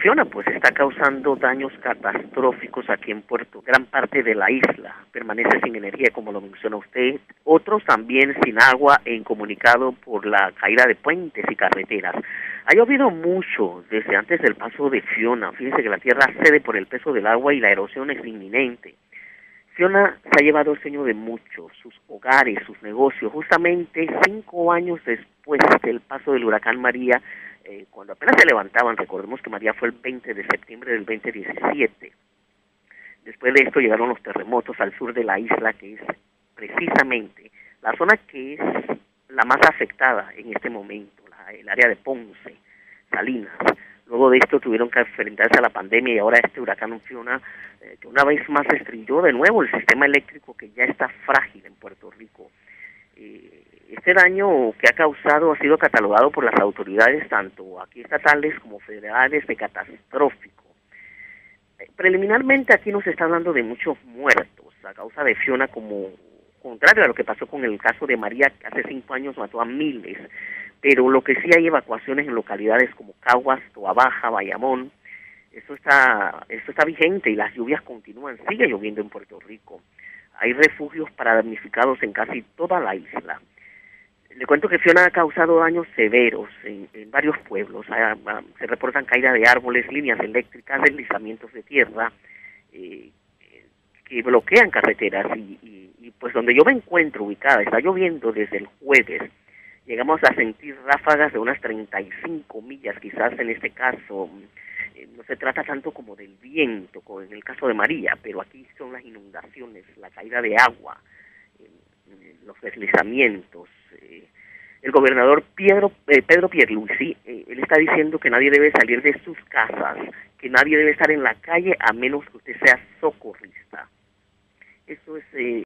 Fiona pues está causando daños catastróficos aquí en Puerto. Gran parte de la isla permanece sin energía, como lo menciona usted. Otros también sin agua e incomunicado por la caída de puentes y carreteras. Ha llovido mucho desde antes del paso de Fiona. Fíjense que la tierra cede por el peso del agua y la erosión es inminente. Fiona se ha llevado el sueño de muchos, sus hogares, sus negocios. Justamente cinco años después del paso del huracán María, eh, cuando apenas se levantaban, recordemos que María fue el 20 de septiembre del 2017. Después de esto llegaron los terremotos al sur de la isla, que es precisamente la zona que es la más afectada en este momento, el área de Ponce, Salinas. Luego de esto tuvieron que enfrentarse a la pandemia y ahora este huracán Fiona, eh, que una vez más destruyó de nuevo el sistema eléctrico que ya está frágil en Puerto Rico. Eh, este daño que ha causado ha sido catalogado por las autoridades, tanto aquí estatales como federales, de catastrófico. Preliminarmente aquí nos está hablando de muchos muertos a causa de Fiona como contrario a lo que pasó con el caso de María, que hace cinco años mató a miles pero lo que sí hay evacuaciones en localidades como Caguas, Toa Baja, Bayamón, eso está, eso está vigente y las lluvias continúan, sigue lloviendo en Puerto Rico. Hay refugios para damnificados en casi toda la isla. Le cuento que Fiona ha causado daños severos en, varios pueblos. se reportan caídas de árboles, líneas eléctricas, deslizamientos de tierra eh, que bloquean carreteras y, y pues donde yo me encuentro ubicada, está lloviendo desde el jueves llegamos a sentir ráfagas de unas 35 millas, quizás en este caso. Eh, no se trata tanto como del viento, como en el caso de María, pero aquí son las inundaciones, la caída de agua, eh, los deslizamientos el gobernador Pedro, eh, Pedro Pierluisi, eh, él está diciendo que nadie debe salir de sus casas, que nadie debe estar en la calle a menos que usted sea socorrista. Eso es eh,